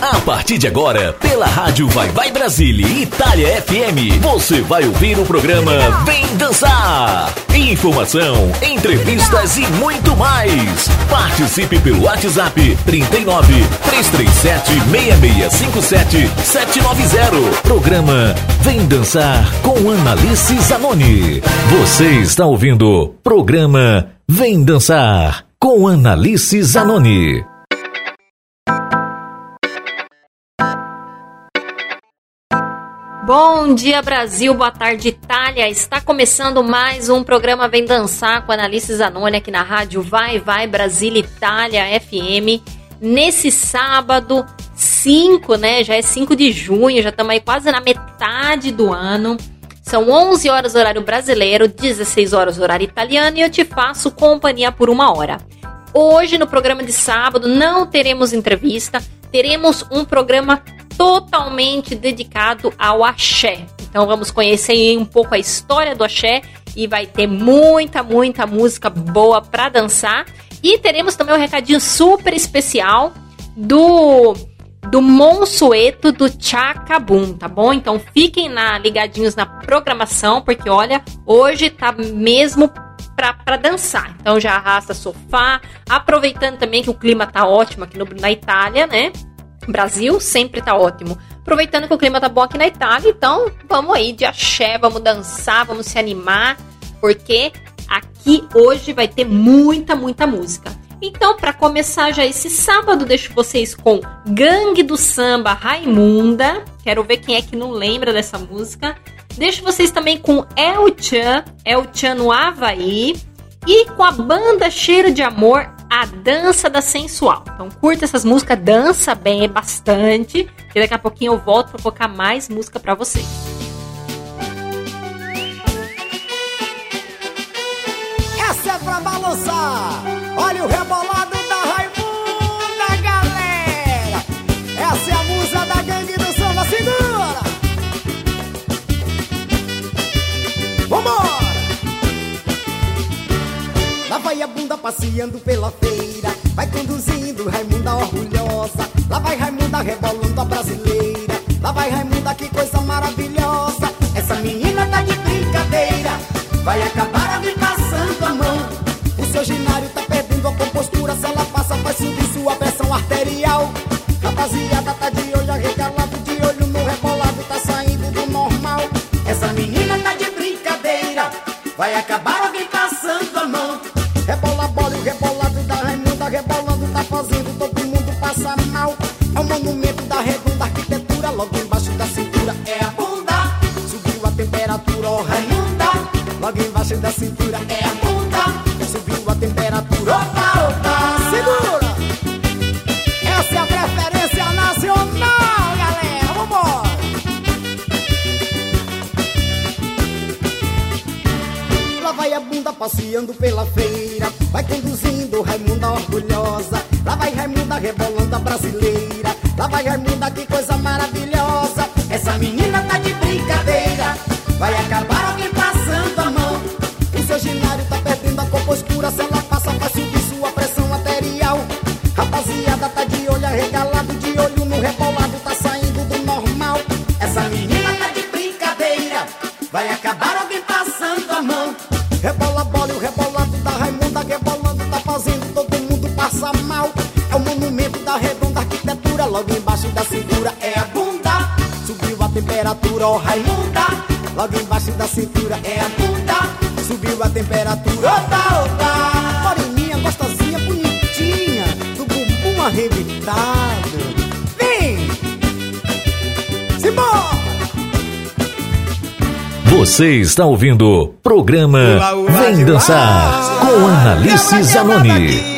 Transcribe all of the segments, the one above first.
A partir de agora, pela Rádio Vai Vai Brasília Itália FM, você vai ouvir o programa Vem Dançar. Informação, entrevistas e muito mais. Participe pelo WhatsApp 39 337 6657 790. Programa Vem Dançar com Analice Zanoni. Você está ouvindo programa Vem Dançar com Analice Zanoni. Bom dia Brasil, boa tarde Itália. Está começando mais um programa Vem Dançar com Analice Zanoni aqui na rádio Vai Vai Brasília Itália FM. Nesse sábado 5, né? Já é 5 de junho, já estamos aí quase na metade do ano. São 11 horas horário brasileiro, 16 horas horário italiano e eu te faço companhia por uma hora. Hoje no programa de sábado não teremos entrevista, teremos um programa totalmente dedicado ao axé. Então vamos conhecer um pouco a história do axé e vai ter muita, muita música boa para dançar. E teremos também um recadinho super especial do do Monsueto do Chacabum, tá bom? Então fiquem na, ligadinhos na programação, porque olha, hoje tá mesmo para dançar. Então já arrasta sofá, aproveitando também que o clima tá ótimo aqui no, na Itália, né? Brasil sempre tá ótimo. Aproveitando que o clima tá bom aqui na Itália, então vamos aí de axé, vamos dançar, vamos se animar, porque aqui hoje vai ter muita, muita música. Então, para começar já esse sábado, deixo vocês com Gangue do Samba Raimunda. Quero ver quem é que não lembra dessa música. Deixo vocês também com El Chan, El Chan no Havaí. E com a banda Cheiro de Amor, a dança da sensual. Então curta essas músicas, dança bem é bastante, e daqui a pouquinho eu volto para colocar mais música para vocês. Essa é pra balançar. Olha o rebolado passeando pela feira Vai conduzindo Raimunda orgulhosa. Lá vai Raimunda rebolando a brasileira. Lá vai Raimunda, que coisa maravilhosa. Essa menina tá de brincadeira Vai acabar ali passando a mão. O seu ginário tá perdendo a compostura Se ela passa vai subir sua pressão arterial. Rapaziada tá de olho arregalado De olho no rebolado, tá saindo do normal. Essa menina tá de brincadeira Vai acabar alguém passando Rapaziada tá de olho arregalado De olho no rebolado, tá saindo do normal. Essa menina tá de brincadeira Vai acabar alguém passando a mão. Rebola bola e o rebolado da Raimunda Rebolando tá fazendo todo mundo passar mal. É o monumento da redonda arquitetura Logo embaixo da cintura é a bunda. Subiu a temperatura, ó Raimunda Logo embaixo da cintura é a bunda. Subiu a temperatura, opa, opa Moreninha, arrebitado Vem! Simbora! Você está ouvindo programa Vem Dançar com Analice Zanoni.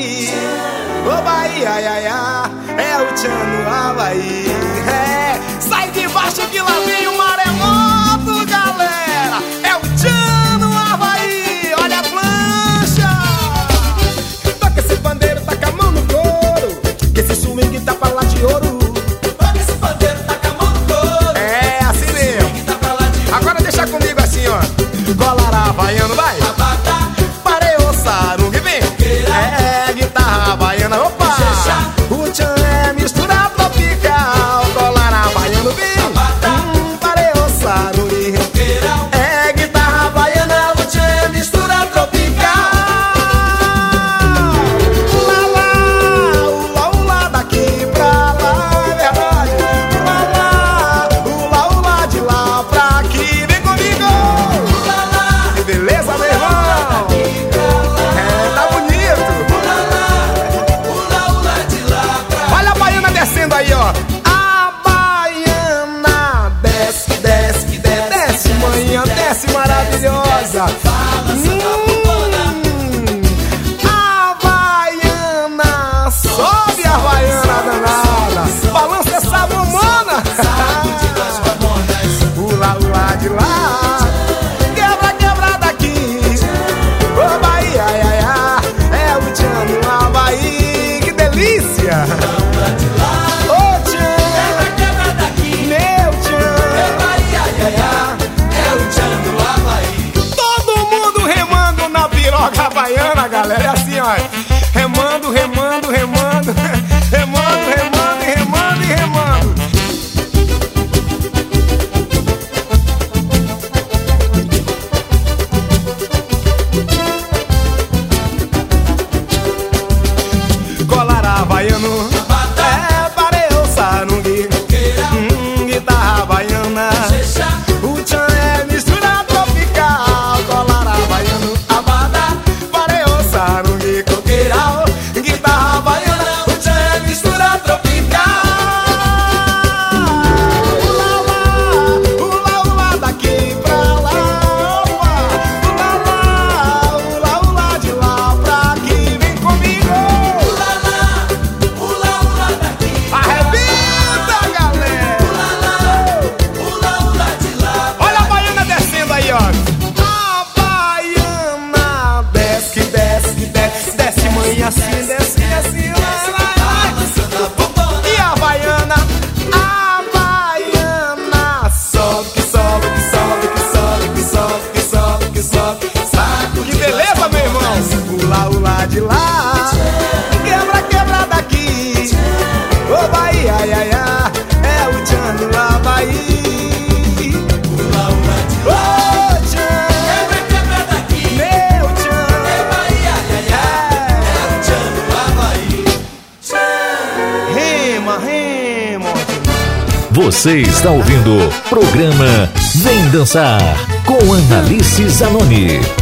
Você está ouvindo o programa Vem Dançar com Analice Zanoni.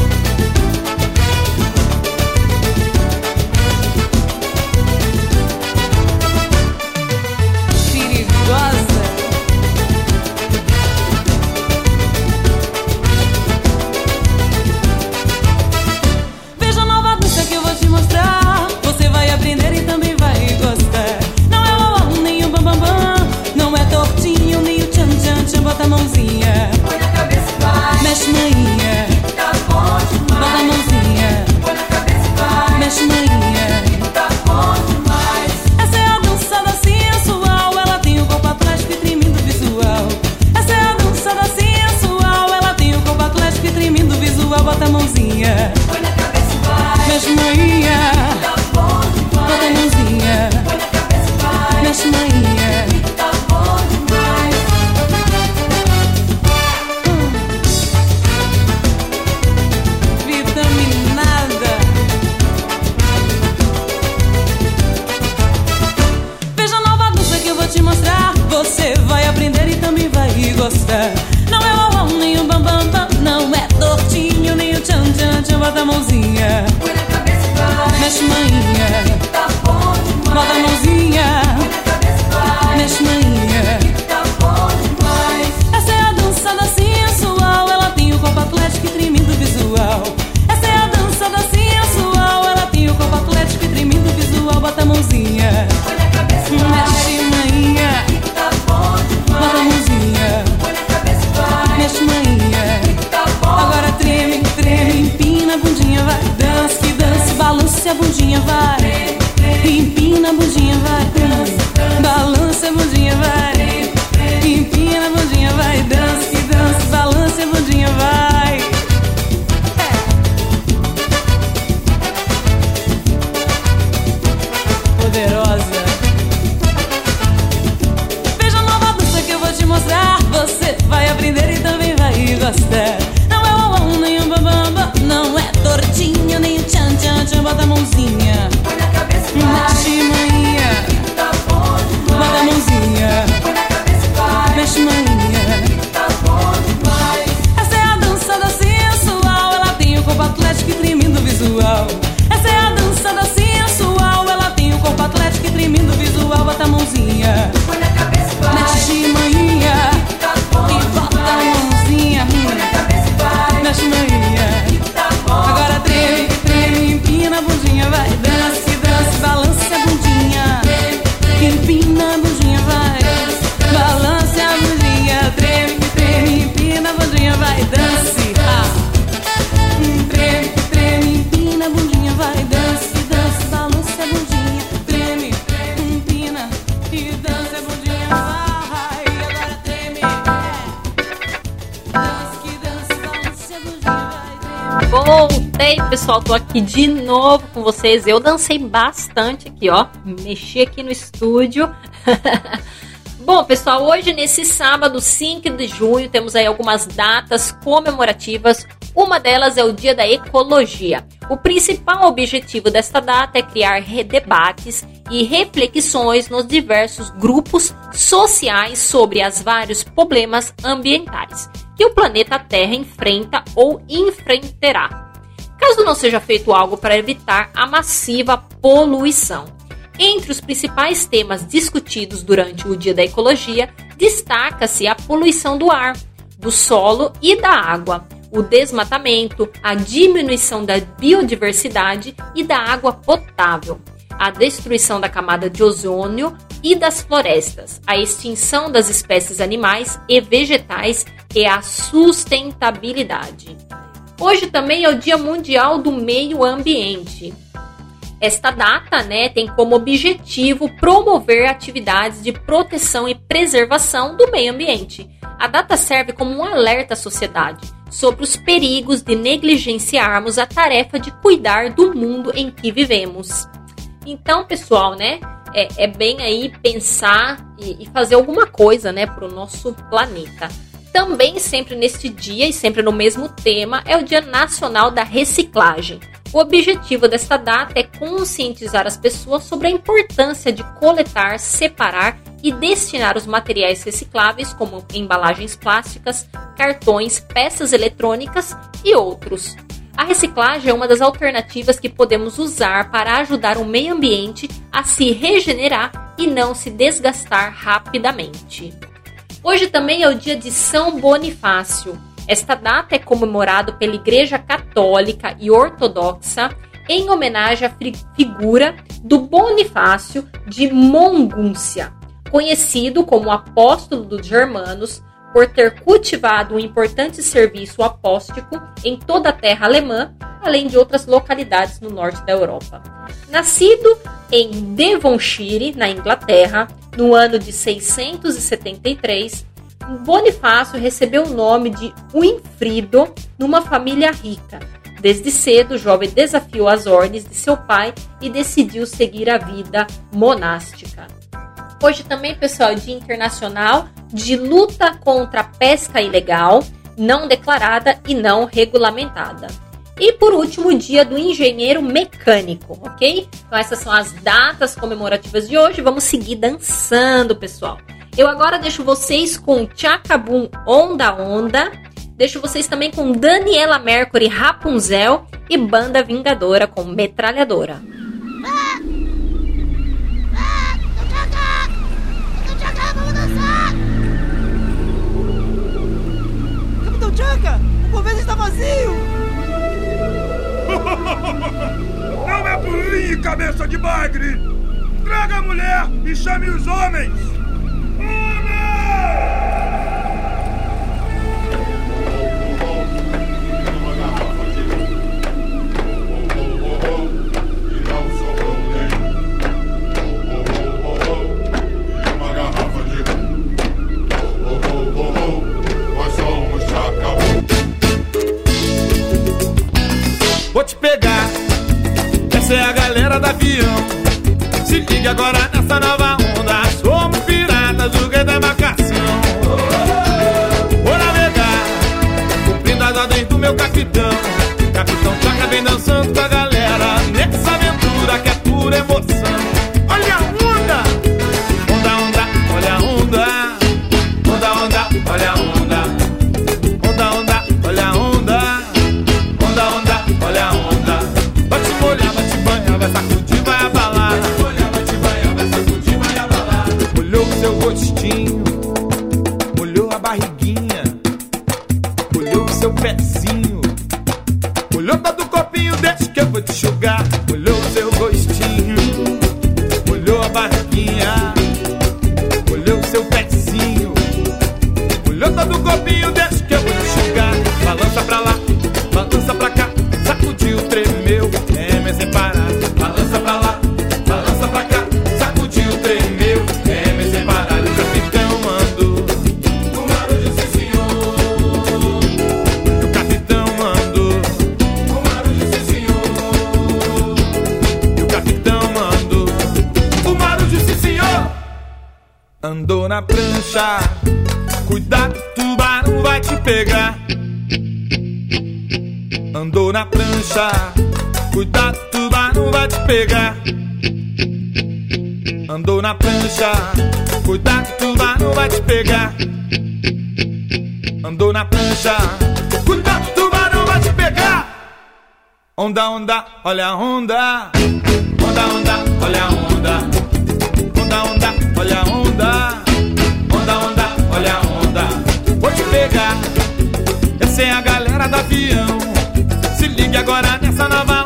Vocês. Eu dancei bastante aqui, ó. Mexi aqui no estúdio. Bom, pessoal, hoje nesse sábado, 5 de junho, temos aí algumas datas comemorativas. Uma delas é o Dia da Ecologia. O principal objetivo desta data é criar debates e reflexões nos diversos grupos sociais sobre os vários problemas ambientais que o planeta Terra enfrenta ou enfrentará caso não seja feito algo para evitar a massiva poluição. Entre os principais temas discutidos durante o Dia da Ecologia, destaca-se a poluição do ar, do solo e da água, o desmatamento, a diminuição da biodiversidade e da água potável, a destruição da camada de ozônio e das florestas, a extinção das espécies animais e vegetais e a sustentabilidade. Hoje também é o Dia Mundial do Meio Ambiente. Esta data né, tem como objetivo promover atividades de proteção e preservação do meio ambiente. A data serve como um alerta à sociedade sobre os perigos de negligenciarmos a tarefa de cuidar do mundo em que vivemos. Então, pessoal, né, é, é bem aí pensar e, e fazer alguma coisa, né, para o nosso planeta. Também sempre neste dia e sempre no mesmo tema é o Dia Nacional da Reciclagem. O objetivo desta data é conscientizar as pessoas sobre a importância de coletar, separar e destinar os materiais recicláveis, como embalagens plásticas, cartões, peças eletrônicas e outros. A reciclagem é uma das alternativas que podemos usar para ajudar o meio ambiente a se regenerar e não se desgastar rapidamente. Hoje também é o dia de São Bonifácio. Esta data é comemorada pela Igreja Católica e Ortodoxa em homenagem à figura do Bonifácio de Mongúncia, conhecido como apóstolo dos germanos por ter cultivado um importante serviço apóstico em toda a terra alemã, além de outras localidades no norte da Europa. Nascido em Devonshire, na Inglaterra, no ano de 673, Bonifácio recebeu o nome de Winfrido numa família rica. Desde cedo, o jovem desafiou as ordens de seu pai e decidiu seguir a vida monástica. Hoje também, pessoal, é Dia Internacional de Luta contra a Pesca Ilegal, não declarada e não regulamentada. E por último, o dia do engenheiro mecânico, ok? Então essas são as datas comemorativas de hoje. Vamos seguir dançando, pessoal. Eu agora deixo vocês com Chacabum Onda Onda. Deixo vocês também com Daniela Mercury Rapunzel e Banda Vingadora com Metralhadora. Ah! Capitão Chaka, o convento está vazio! Não é burrinho, cabeça de bagre! Traga a mulher e chame os homens! Vou te pegar, essa é a galera do avião. Se liga agora nessa nova onda. onda, olha a onda. Onda, onda, olha a onda. Onda, onda, olha a onda. Onda, onda, olha a onda. Vou te pegar. Essa é a galera do avião. Se liga agora nessa nova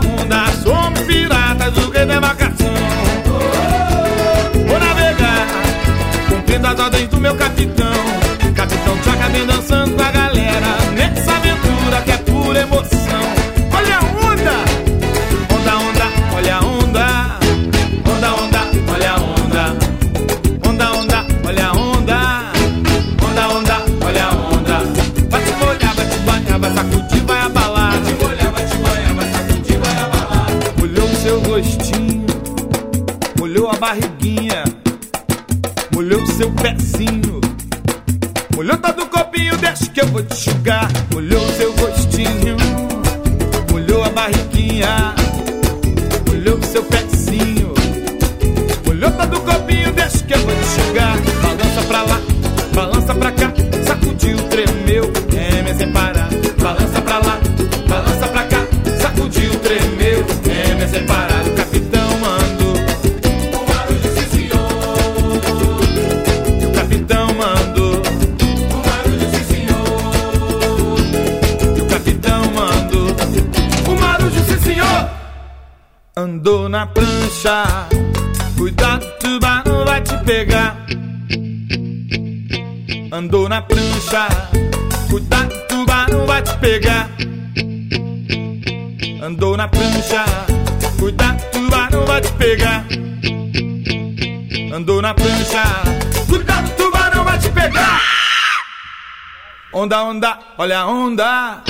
Onda, onda, olha a onda.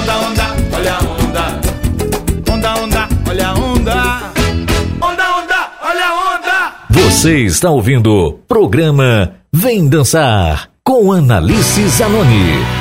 Onda, onda, olha a onda. Onda, onda, olha a onda. Onda, onda, olha a onda. Você está ouvindo programa Vem Dançar com Analice Zanoni.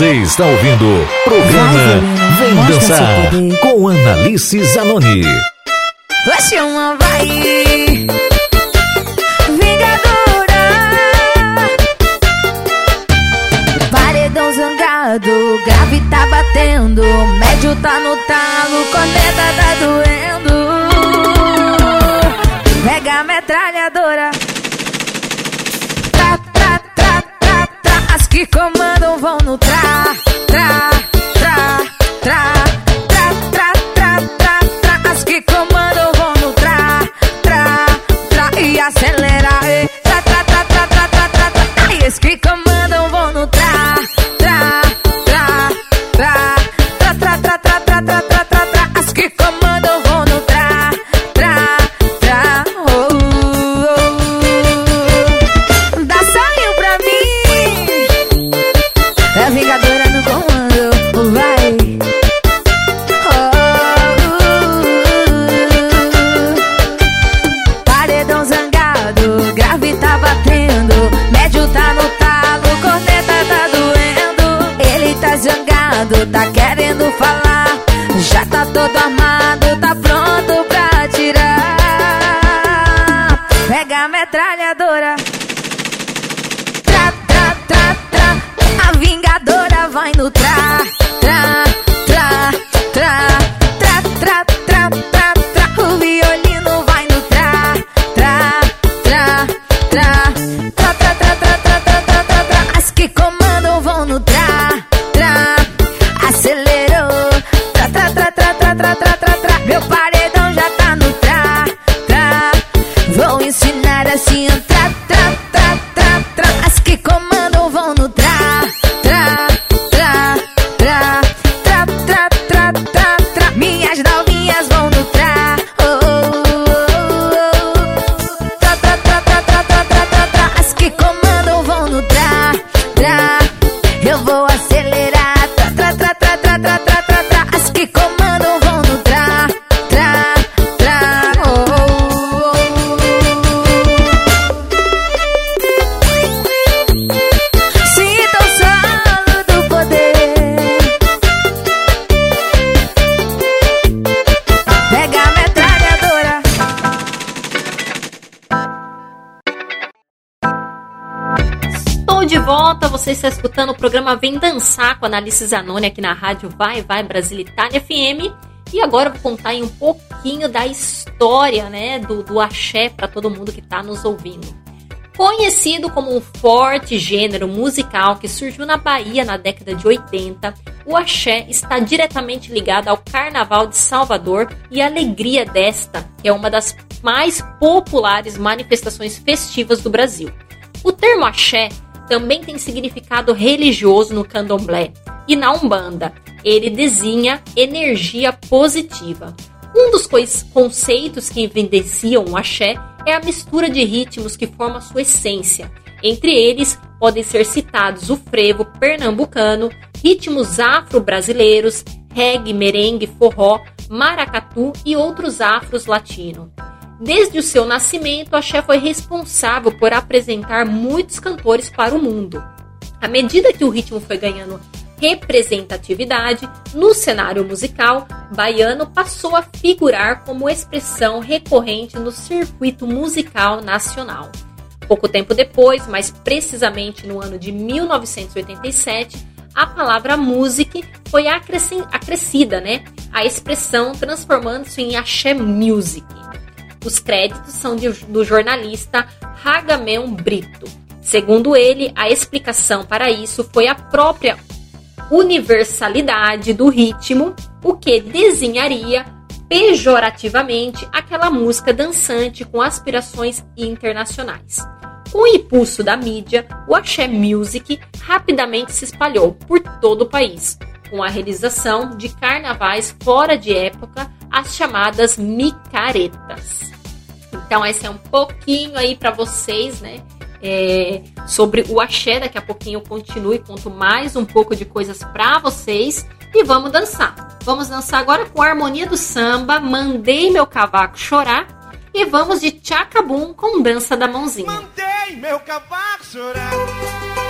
Você está ouvindo programa Vem Dançar com Analice Zanoni. Oxe, uma vai. Vingadora. Paredão zangado Grave tá batendo. Médio tá no talo Corneta tá doendo. Pega a metralhadora está escutando o programa Vem Dançar com a Analice Zanoni aqui na rádio Vai Vai Brasil Itália FM. E agora vou contar um pouquinho da história, né, do, do axé para todo mundo que está nos ouvindo. Conhecido como um forte gênero musical que surgiu na Bahia na década de 80, o axé está diretamente ligado ao Carnaval de Salvador e à alegria desta, que é uma das mais populares manifestações festivas do Brasil. O termo axé também tem significado religioso no candomblé e na Umbanda. Ele designa energia positiva. Um dos conceitos que evidenciam o axé é a mistura de ritmos que forma sua essência. Entre eles, podem ser citados o frevo pernambucano, ritmos afro-brasileiros, reggae, merengue, forró, maracatu e outros afros latino. Desde o seu nascimento, o axé foi responsável por apresentar muitos cantores para o mundo. À medida que o ritmo foi ganhando representatividade no cenário musical, baiano passou a figurar como expressão recorrente no circuito musical nacional. Pouco tempo depois, mais precisamente no ano de 1987, a palavra music foi acrescida, né? A expressão transformando-se em axé music. Os créditos são de- do jornalista Ragameon Brito. Segundo ele, a explicação para isso foi a própria universalidade do ritmo, o que desenharia pejorativamente aquela música dançante com aspirações internacionais. Com o impulso da mídia, o axé music rapidamente se espalhou por todo o país, com a realização de carnavais fora de época, as chamadas micaretas. Então, esse é um pouquinho aí para vocês, né? é, sobre o axé. Daqui a pouquinho eu continuo e conto mais um pouco de coisas para vocês. E vamos dançar. Vamos dançar agora com a harmonia do samba. Mandei meu cavaco chorar. E vamos de tchacabum com dança da mãozinha. Mandei meu cavaco chorar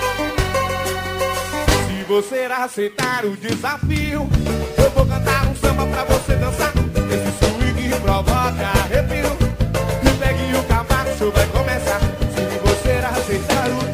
você aceitar o desafio. Eu vou cantar um samba pra você dançar. Esse swing provoca arrepio. E pegue o cavaco, show vai começar. Se você aceitar o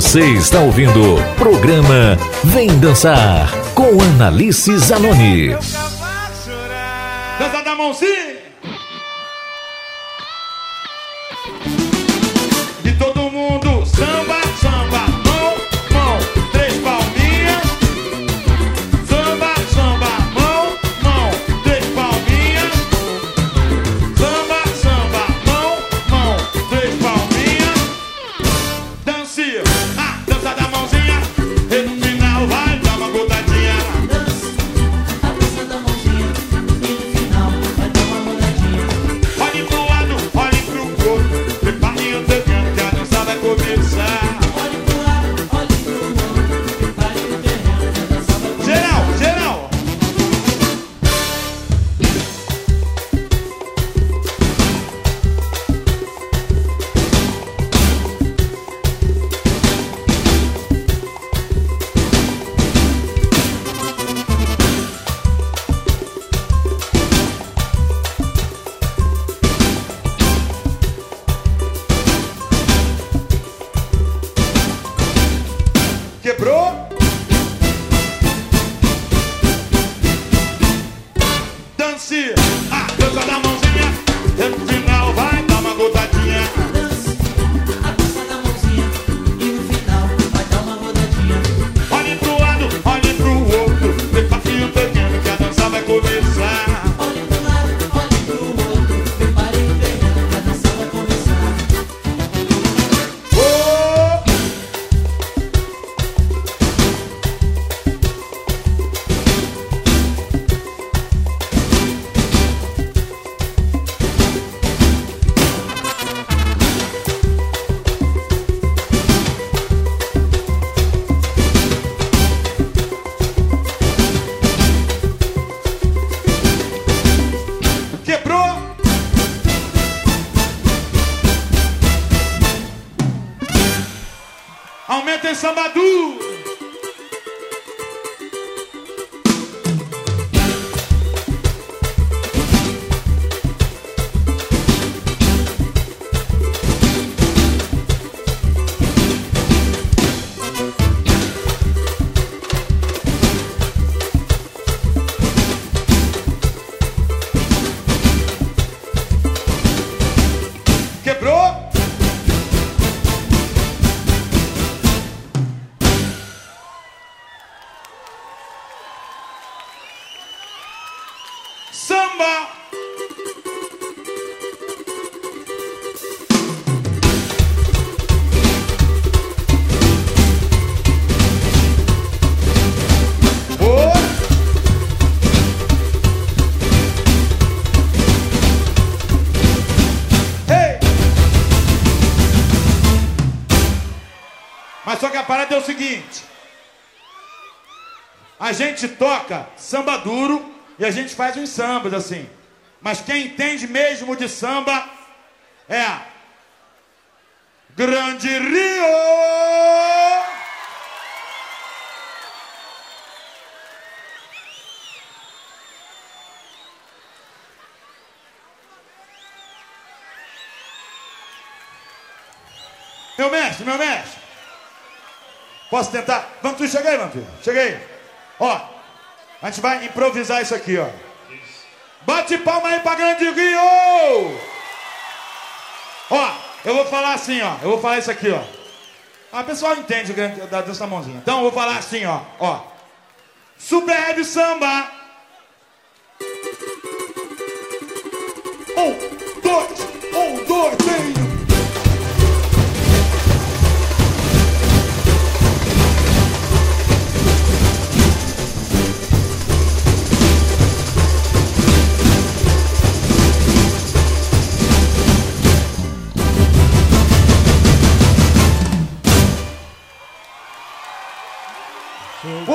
Você está ouvindo o programa Vem Dançar com Analice Zanoni. Dança da mãozinha. O seguinte: a gente toca samba duro e a gente faz uns sambas assim. Mas quem entende mesmo de samba é a Grande Rio! Meu mestre, meu mestre. Posso tentar? Vamos, tu aí, meu filho. Chega aí. Ó, a gente vai improvisar isso aqui, ó. Bate palma aí pra Grande Rio! Ó, eu vou falar assim, ó. Eu vou falar isso aqui, ó. Ah, o pessoal entende grande- da dessa mãozinha. Então eu vou falar assim, ó. Ó. Super Heavy Samba. Um, dois, um, dois, três.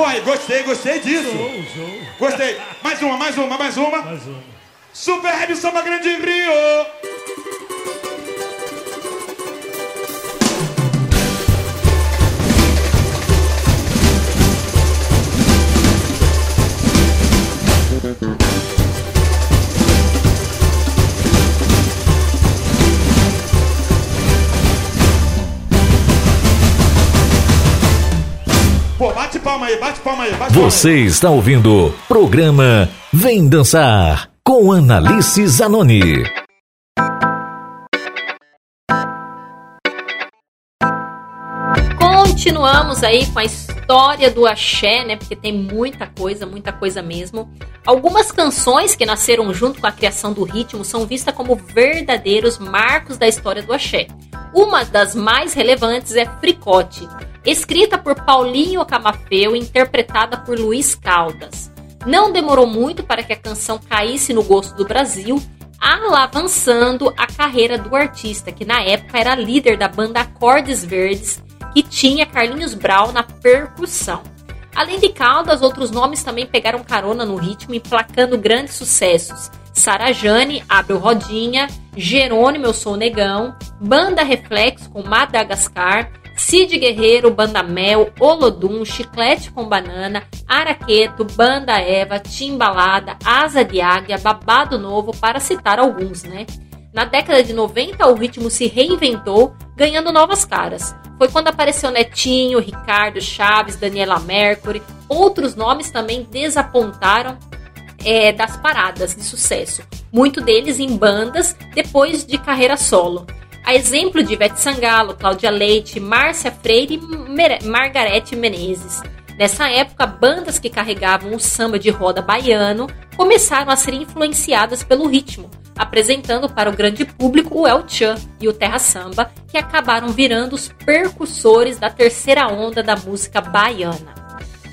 Aí, gostei, gostei disso. Gostei. Mais uma, mais uma, mais uma. Mais uma. Super Heavy Samba Grande Rio. Palma aí, bate palma aí, bate palma aí. Você está ouvindo programa Vem Dançar com Analice Zanoni. Continuamos aí com a história do axé, né? Porque tem muita coisa, muita coisa mesmo. Algumas canções que nasceram junto com a criação do ritmo são vistas como verdadeiros marcos da história do axé. Uma das mais relevantes é Fricote, escrita por Paulinho Camafeu e interpretada por Luiz Caldas. Não demorou muito para que a canção caísse no gosto do Brasil, alavançando a carreira do artista, que na época era líder da banda Acordes Verdes, que tinha Carlinhos Brau na percussão. Além de Caldas, outros nomes também pegaram carona no ritmo, emplacando grandes sucessos. Sarajane, Abre o Rodinha, Jerônimo, Eu Sou Negão, Banda Reflexo com Madagascar, Cid Guerreiro, Banda Mel, Olodum, Chiclete com Banana, Araqueto, Banda Eva, Timbalada, Asa de Águia, Babado Novo, para citar alguns, né? Na década de 90, o ritmo se reinventou, ganhando novas caras. Foi quando apareceu Netinho, Ricardo Chaves, Daniela Mercury. Outros nomes também desapontaram é, das paradas de sucesso, muito deles em bandas depois de carreira solo. A exemplo de Ivete Sangalo, Cláudia Leite, Márcia Freire e Margarete Menezes. Nessa época, bandas que carregavam o samba de roda baiano começaram a ser influenciadas pelo ritmo, apresentando para o grande público o El Chan e o Terra Samba, que acabaram virando os percussores da terceira onda da música baiana.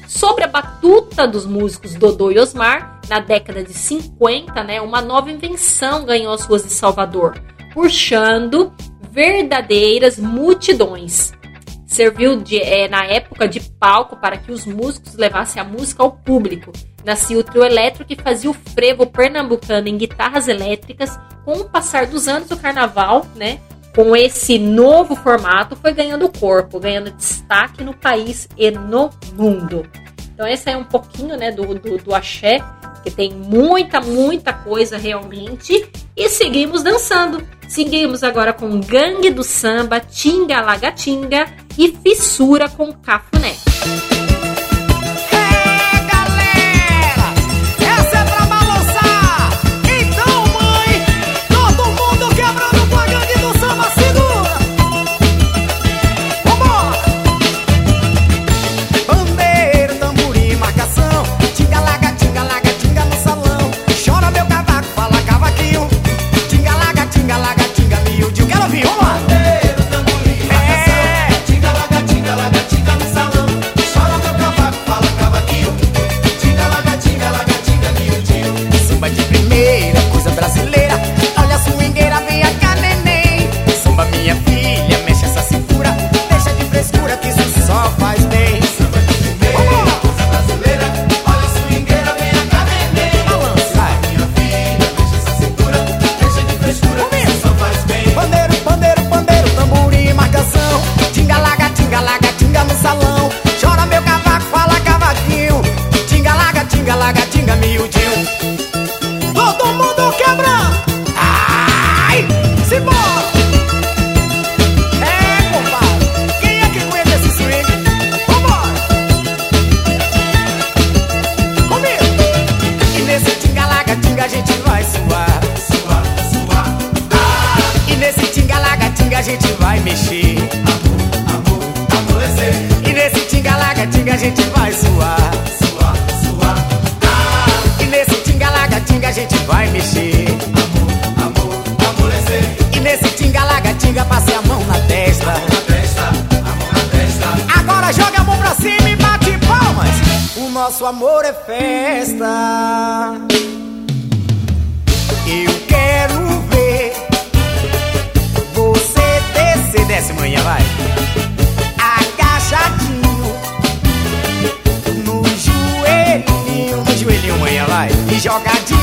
Sobre a batuta dos músicos Dodô e Osmar, na década de 50, né, uma nova invenção ganhou as ruas de Salvador, puxando verdadeiras multidões. Serviu de, eh, na época de palco para que os músicos levassem a música ao público. Nascia o trio elétrico que fazia o frevo pernambucano em guitarras elétricas. Com o passar dos anos, o carnaval, né, com esse novo formato, foi ganhando corpo, ganhando destaque no país e no mundo. Então esse é um pouquinho né, do, do, do axé, que tem muita, muita coisa realmente. E seguimos dançando. Seguimos agora com Gangue do Samba, Tinga Lagatinga e Fissura com Cafuné. Essa vai.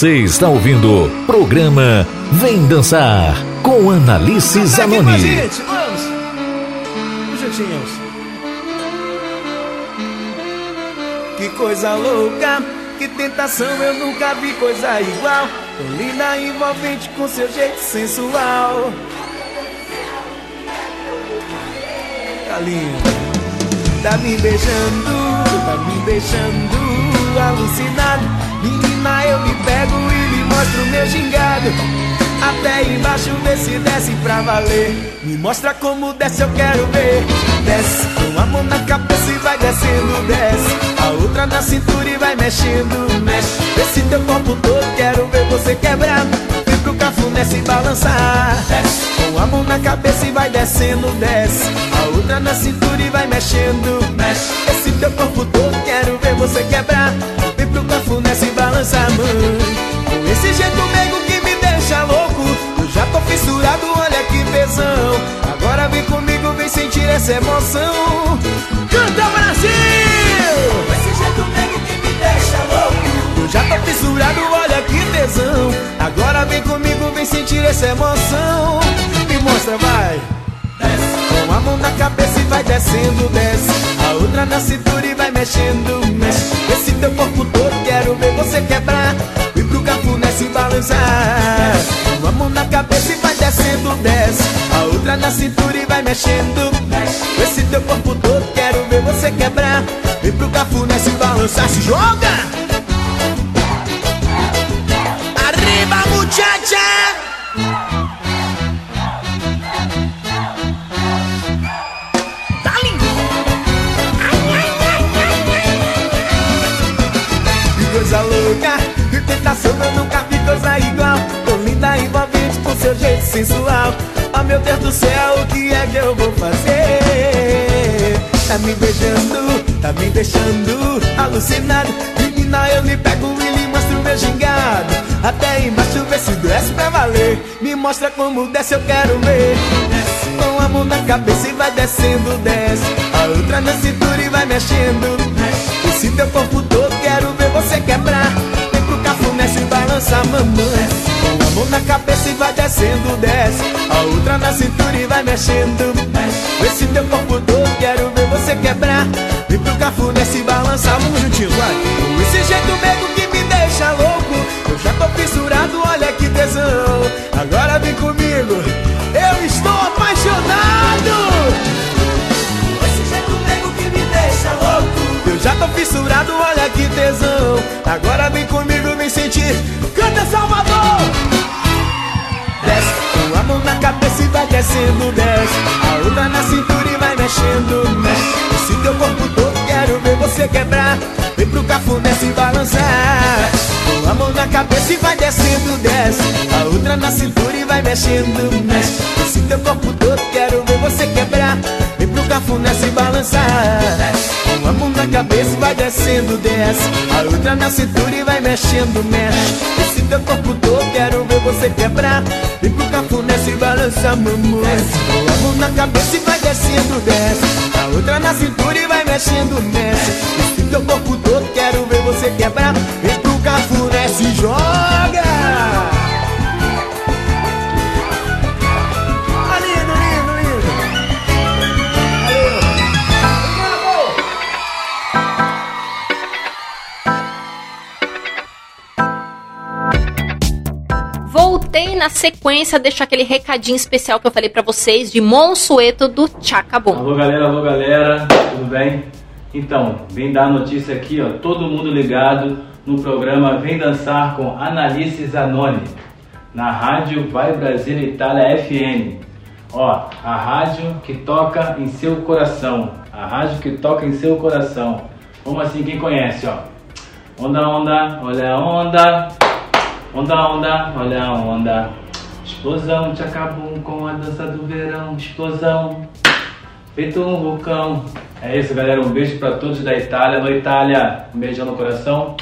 Você está ouvindo o programa Vem Dançar com Analice Vem Zanoni. gente, vamos! Os jeitinhos. Que coisa louca, que tentação, eu nunca vi coisa igual. Tão linda envolvente com seu jeito sensual. Tá lindo. Tá me beijando, tá me deixando alucinado. Menina, eu me pego e lhe mostro meu gingado. Até embaixo desce, desce pra valer. Me mostra como desce, eu quero ver. Desce, com a mão na cabeça e vai descendo, desce. A outra na cintura e vai mexendo, mexe. Esse teu corpo todo, quero ver você quebrar. Vem pro cafuné se balançar. Desce, com a mão na cabeça e vai descendo, desce. A outra na cintura e vai mexendo, mexe. Esse teu corpo todo, quero ver você quebrar. Vem pro cafuné se balançar, mãe. Com esse jeito meigo que me deixa louco. Eu já tô fissurado, olha que tesão. Agora vem comigo, vem sentir essa emoção. Canta Brasil! Com esse jeito meigo que me deixa louco. Eu já tô fissurado, olha que tesão. Agora vem comigo, vem sentir essa emoção. Me mostra, vai. Desce. Com a mão na cabeça e vai descendo, desce. A outra na cintura e vai mexendo, mexe. Esse teu corpo todo, quero ver você quebrar. Vem pro cafuné se balançar. Com a mão na cabeça e vai descendo, desce. A outra na cintura e vai mexendo, mexe. Esse teu corpo todo, quero ver você quebrar. Vem pro cafuné se balançar, se joga! Arriba, muchacha! Que tentação, eu nunca vi coisa igual. Tão linda e envolvente com seu jeito sensual. Oh meu Deus do céu, o que é que eu vou fazer? Tá me beijando, tá me deixando alucinado. Menina, eu me pego e lhe mostro meu gingado. Até embaixo, vê se desce pra valer. Me mostra como desce, eu quero ver. Com a mão na cabeça e vai descendo, desce. A outra na cintura e vai mexendo. Mexe. Esse teu corpo todo, quero ver você quebrar. Cafuné se balança, mamãe. Com a mão na cabeça e vai descendo, desce. A outra na cintura e vai mexendo. Mexe. Esse teu corpo todo, quero ver você quebrar. Vem pro cafuné se balançar, vamos juntinho, vai. Com esse jeito mesmo que me deixa louco. Eu já tô fissurado, olha que tesão. Agora vem comigo, eu estou apaixonado. Já tô fissurado, olha que tesão. Agora vem comigo, descendo, desce. A outra na cintura e vai mexendo, mexe. Esse teu corpo todo, quero ver você quebrar. Vem pro cafuné se balançar. Com a mão na cabeça e vai descendo, desce. A outra na cintura e vai mexendo, mexe. Esse teu corpo todo, quero ver você quebrar. Vem pro cafuné se balançar. Com a mão na cabeça e vai descendo, desce. A outra na cintura e vai mexendo, mexe. Esse teu corpo todo, quero ver você quebrar. Vem pro cafuné se balança, mamãe. A mão na cabeça e vai descendo, desce. A outra na cintura e vai mexendo, mexe. Esse teu corpo todo, quero ver você quebrar. Vem pro cafuné, se joga. Na sequência, deixar aquele recadinho especial que eu falei pra vocês de Monsueto do Chacabum. Alô galera, alô galera, tudo bem? Então, vem dar a notícia aqui, ó, todo mundo ligado no programa Vem Dançar com Analice Zanoni, na rádio Vai Brasil Itália FM. Ó, a rádio que toca em seu coração, a rádio que toca em seu coração. Como assim, quem conhece, ó? Onda, onda, olha a onda, onda, onda, olha a onda. Explosão, tchacabum com a dança do verão, explosão feito um vulcão. É isso, galera. Um beijo pra todos da Itália. No Itália, um beijão no coração.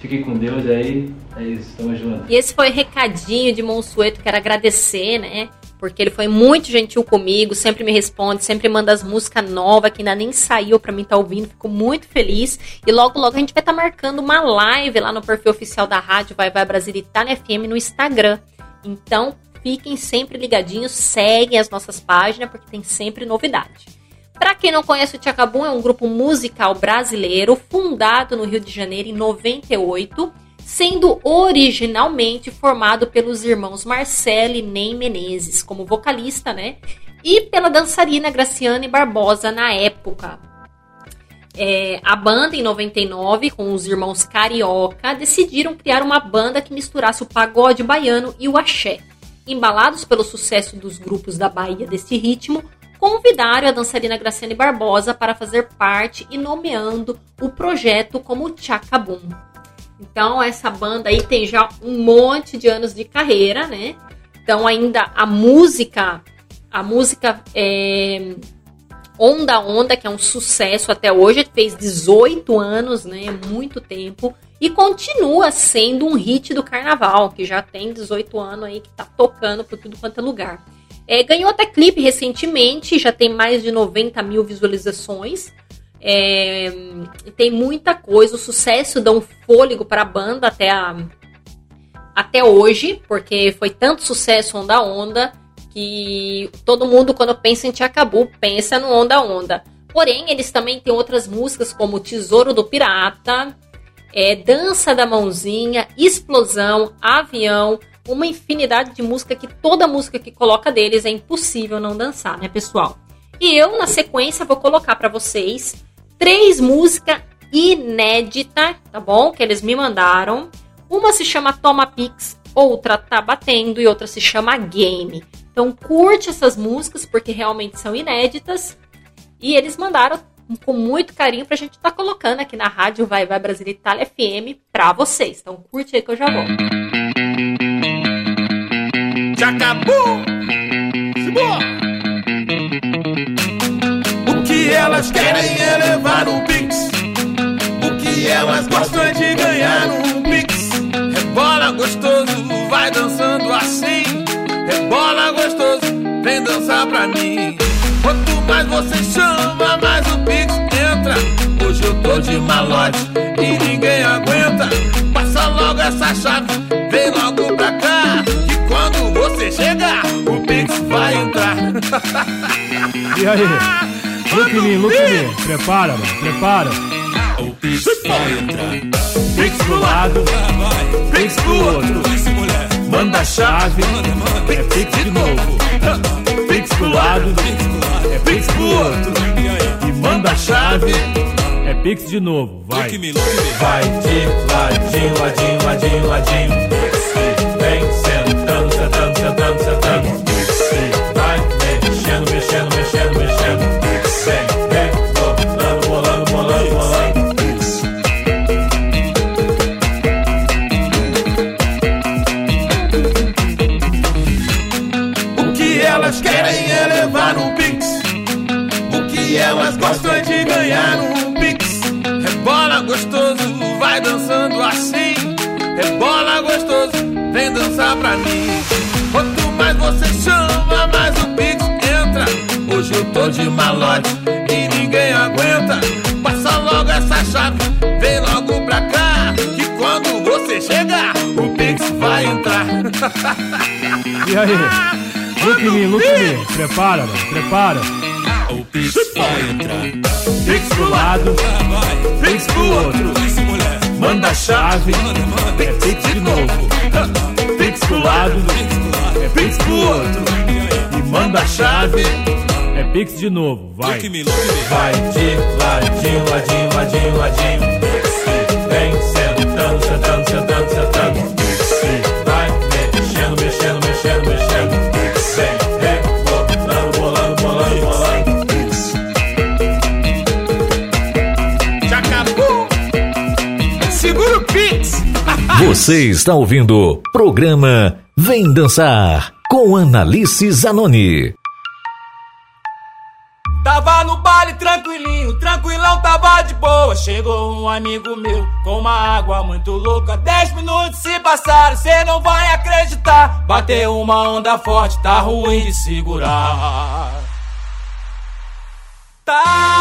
Fiquem com Deus aí. É isso, tamo junto. E esse foi o recadinho de Monsueto, quero agradecer, né? Porque ele foi muito gentil comigo, sempre me responde, sempre manda as músicas novas que ainda nem saiu pra mim estar ouvindo. Fico muito feliz. E logo, logo a gente vai estar marcando uma live lá no perfil oficial da rádio Vai Vai Brasil Itália FM no Instagram. Então, fiquem sempre ligadinhos, seguem as nossas páginas, porque tem sempre novidade. Para quem não conhece o Tchacabum, é um grupo musical brasileiro fundado no Rio de Janeiro em 98, sendo originalmente formado pelos irmãos Marcelo e Ney Menezes como vocalista, né? E pela dançarina Graciane Barbosa na época. É, a banda, em 99, com os irmãos Carioca, decidiram criar uma banda que misturasse o pagode baiano e o axé. Embalados pelo sucesso dos grupos da Bahia desse ritmo, convidaram a dançarina Graciane Barbosa para fazer parte e nomeando o projeto como Chacabum. Então essa banda aí tem já um monte de anos de carreira, né? Então ainda a música, a música é, Onda Onda, que é um sucesso até hoje, fez 18 anos, né? Muito tempo. E continua sendo um hit do carnaval, que já tem 18 anos aí, que tá tocando por tudo quanto é lugar. É, ganhou até clipe recentemente, já tem mais de 90 mil visualizações. É, tem muita coisa, o sucesso dá um fôlego para a banda até, a, até hoje, porque foi tanto sucesso Onda Onda que todo mundo, quando pensa em Tchacabu, pensa no Onda Onda. Porém, eles também têm outras músicas como Tesouro do Pirata, é, Dança da Mãozinha, Explosão, Avião, uma infinidade de música que toda música que coloca deles é impossível não dançar, né, pessoal? E eu, na sequência, vou colocar para vocês três músicas inéditas, tá bom? Que eles me mandaram. Uma se chama Toma Pix, outra Tá Batendo e outra se chama Game. Então curte essas músicas porque realmente são inéditas. E eles mandaram com muito carinho pra gente estar tá colocando aqui na rádio Vai Vai Brasil Itália FM pra vocês. Então curte aí que eu já volto. Tchacabu! Simbora! Elas querem é levar um Pix. O que elas gostam é de ganhar um Pix. Rebola gostoso, vai dançando assim. Rebola gostoso, vem dançar pra mim. Quanto mais você chama, mais o Pix entra. Hoje eu tô de malote e ninguém aguenta. Passa logo essa chave, vem logo pra cá. Que quando você chegar, o Pix vai entrar. E aí? Look me, look me. Prepara, mano, prepara. O Pix vai entrar. Pix pro lado, Pix pro outro. Manda a chave, é Pix de novo. Pix pro lado, é Pix pro outro. E manda a chave, é Pix de novo. Vai. Vai de ladinho, ladinho, ladinho, ladinho. Vem sentando, sentando, sentando, sentando. Vai mexendo, mexendo, mexendo, mexendo. Vem, E aí? Look me, look. Prepara, mano, prepara. O Pix vai entrar. Pix pro lado, Pix pro outro. Manda a chave, é Pix de novo. Pix pro lado, é Pix pro outro. E manda a chave, é Pix de novo. Vai. Vai de ladinho, ladinho, ladinho, ladinho. Vem sentando, sentando, sentando, sentando. Você está ouvindo o programa Vem Dançar com Analice Zanoni. Tava no baile tranquilinho, tranquilão, tava de boa. Chegou um amigo meu com uma água muito louca. Dez minutos se passaram, cê não vai acreditar. Bateu uma onda forte, tá ruim de segurar. Tá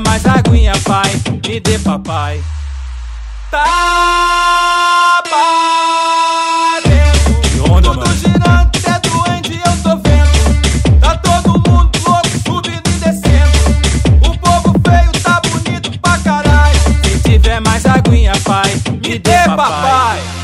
Tiver mais aguinha, pai, me dê papai. Tá batendo. Tudo girando, cê é doente, eu tô vendo. Tá todo mundo louco, subindo e descendo. O povo feio tá bonito pra caralho. Se tiver mais aguinha, pai, me dê papai.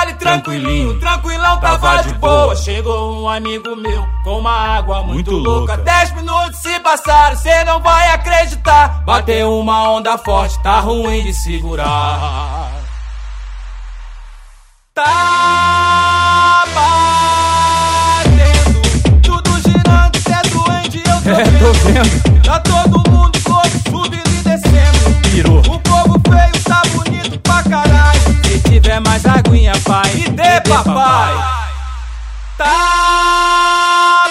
Baile tranquilinho, tranquilão, tava de boa. Chegou um amigo meu com uma água muito, louca. Dez minutos se passaram, cê não vai acreditar. Bateu uma onda forte, tá ruim de segurar. Tá batendo, tudo girando, cê é doente, eu tô vendo. Tá todo mundo louco, subindo e descendo. Pirou. O povo feio tá bonito pra caralho. Se tiver mais aguinha, pai, me dê papai. Tá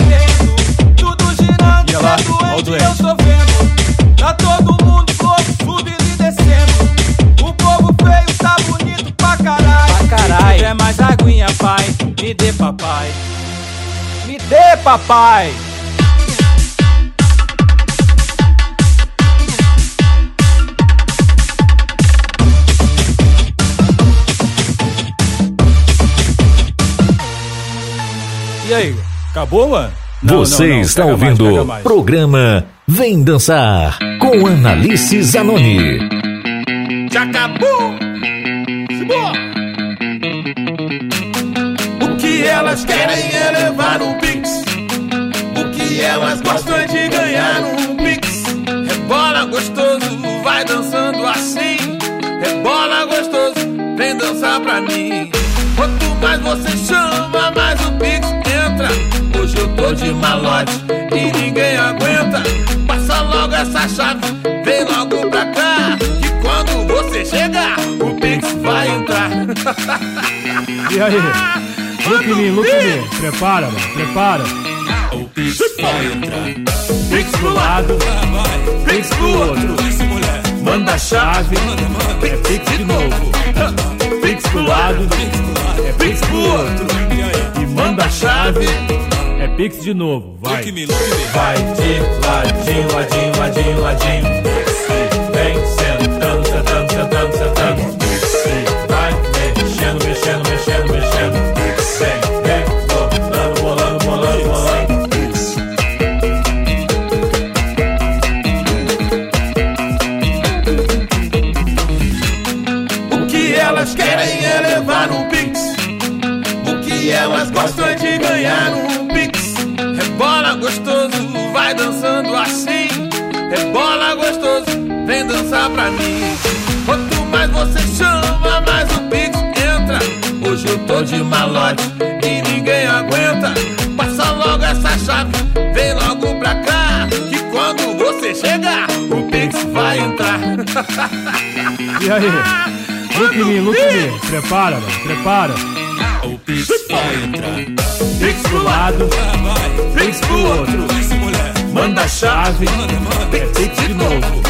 batendo, tudo girando, E lá, é ó o doente, doente. eu tô vendo. Tá todo mundo louco, subindo e descendo. O povo feio tá bonito pra caralho. Pra caralho. Se tiver mais aguinha, pai, me dê papai. Me dê papai. E aí, acabou, mano? Não, Você não, não, está ouvindo o mais. programa Vem Dançar com Analice Zanoni. Já acabou. O que elas querem é levar um Pix. O que elas gostam é de ganhar um Pix. Rebola gostoso, vai dançando assim. Rebola gostoso, vem dançar pra mim. Quanto mais você chama, mais o Pix Hoje eu tô de malote e ninguém aguenta. Passa logo essa chave, vem logo pra cá. Que quando você chegar, o Pix vai entrar. E aí? Me, look me. Prepara, mano, prepara. O Pix vai entrar. Pix pro lado, Pix pro outro. Manda a chave, é Pix de novo. Pix pro lado, é Pix pro outro. Manda a chave, é Pix de novo. Vai. Vai de ladinho, ladinho, ladinho, ladinho. Você chama, mas o Pix entra. Hoje eu tô de malote e ninguém aguenta. Passa logo essa chave, vem logo pra cá. Que quando você chegar, o Pix vai entrar. E aí? Look me, look me. Prepara, mano, prepara. O Pix vai entrar. Pix pro lado, Pix pro outro. Manda a chave, é Pix de novo.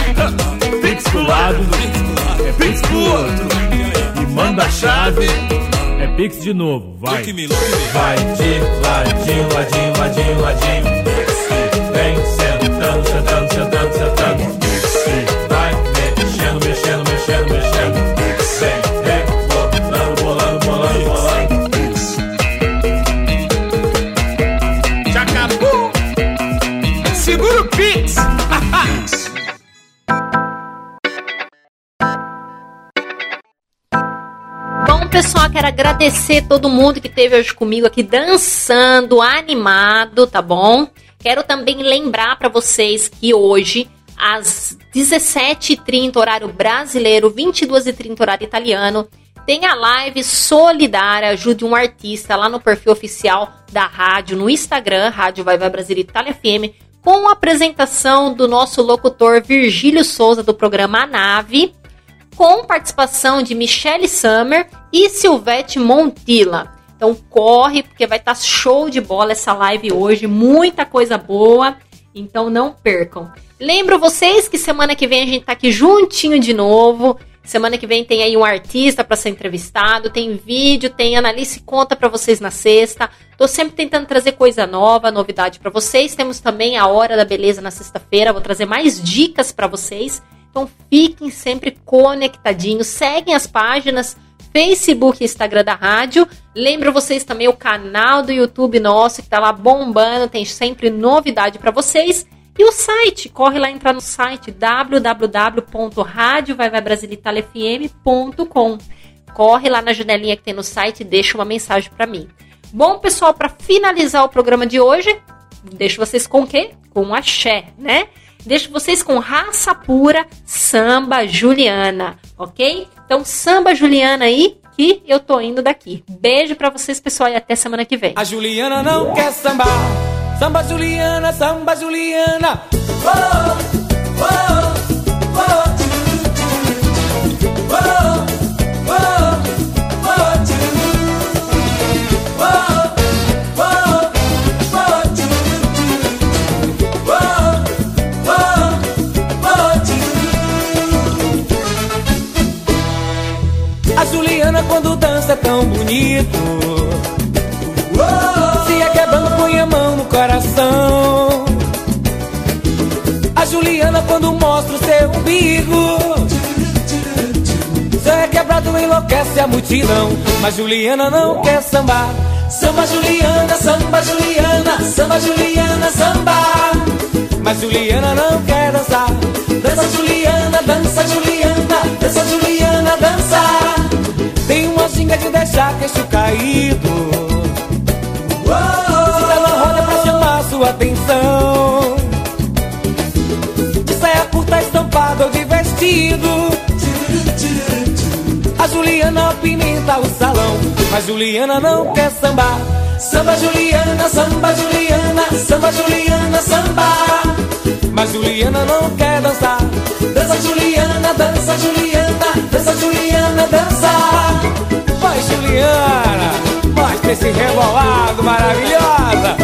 Pix pro lado, Pix pro outro. E manda a chave, é Pix de novo. Vai. Vai de ladinho, ladinho, ladinho, ladinho. Vem agradecer todo mundo que esteve hoje comigo aqui dançando, animado, tá bom? Quero também lembrar para vocês que hoje, às 17h30, horário brasileiro, 22h30, horário italiano, tem a live solidária Ajude um Artista lá no perfil oficial da rádio, no Instagram, Rádio Vai Vai Brasil Itália FM, com a apresentação do nosso locutor Virgílio Souza do programa A Nave com participação de Michelle Summer e Silvete Montilla. Então corre, porque vai estar show de bola essa live hoje, muita coisa boa, então não percam. Lembro vocês que semana que vem a gente tá aqui juntinho de novo. Semana que vem tem aí um artista para ser entrevistado, tem vídeo, tem Analice Conta para vocês na sexta. Tô sempre tentando trazer coisa nova, novidade para vocês. Temos também a Hora da Beleza na sexta-feira, vou trazer mais dicas para vocês. Então fiquem sempre conectadinhos, seguem as páginas Facebook e Instagram da rádio. Lembro vocês também o canal do YouTube nosso que tá lá bombando, tem sempre novidade para vocês. E o site, corre lá entrar no site www.radiovaivaibrasilitaliafm.com. Corre lá na janelinha que tem no site e deixa uma mensagem para mim. Bom, pessoal, para finalizar o programa de hoje, deixo vocês com o quê? Com axé, né? Deixo vocês com raça pura samba Juliana, ok? Então, samba Juliana aí, que eu tô indo daqui. Beijo para vocês, pessoal, e até semana que vem. A Juliana não quer sambar. Samba Juliana, samba Juliana. Oh, oh, oh, oh, oh, quando dança é tão bonito. Se é quebrando, põe a mão no coração. A Juliana quando mostra o seu umbigo. Se é quebrado, enlouquece a multidão. Mas Juliana não quer sambar. Samba Juliana, samba Juliana, samba Juliana, samba. Mas Juliana não quer dançar. Dança Juliana, dança Juliana, dança Juliana, dança. Ginga de deixar queixo caído. Se ela roda pra chamar sua atenção. De saia curta estampada ou de vestido. A Juliana apimenta o salão, mas Juliana não quer sambar. Samba Juliana, samba Juliana, samba Juliana, samba. Mas Juliana não quer dançar. Dança Juliana, dança Juliana, dança Juliana, dança. Juliana, mostra esse rebolado maravilhosa.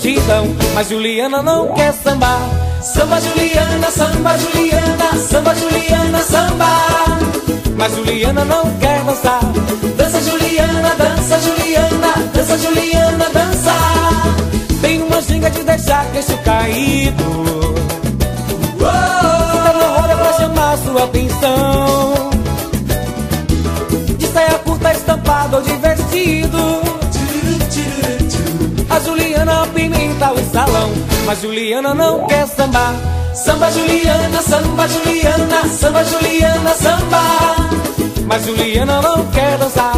Multidão. Mas Juliana não quer sambar. Samba Juliana, samba Juliana, samba Juliana, samba. Mas Juliana não quer dançar. Dança Juliana, dança Juliana, dança Juliana, dança. Tem uma ginga de deixar queixo caído. Tá na roda pra chamar sua atenção. De saia curta, estampada ou de vestido. A Juliana pimenta o salão, mas Juliana não quer sambar. Samba Juliana, samba Juliana, samba Juliana, samba. Mas Juliana não quer dançar.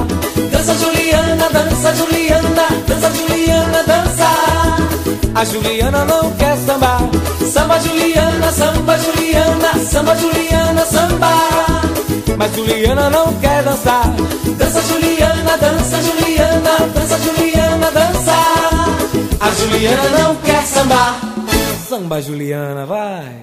Dança Juliana, dança Juliana, dança Juliana, dança. A Juliana não quer sambar. Samba Juliana, samba Juliana, samba Juliana, samba. Mas Juliana não quer dançar. Dança Juliana, dança Juliana, dança Juliana, dança. A Juliana não quer sambar. Samba Juliana, vai.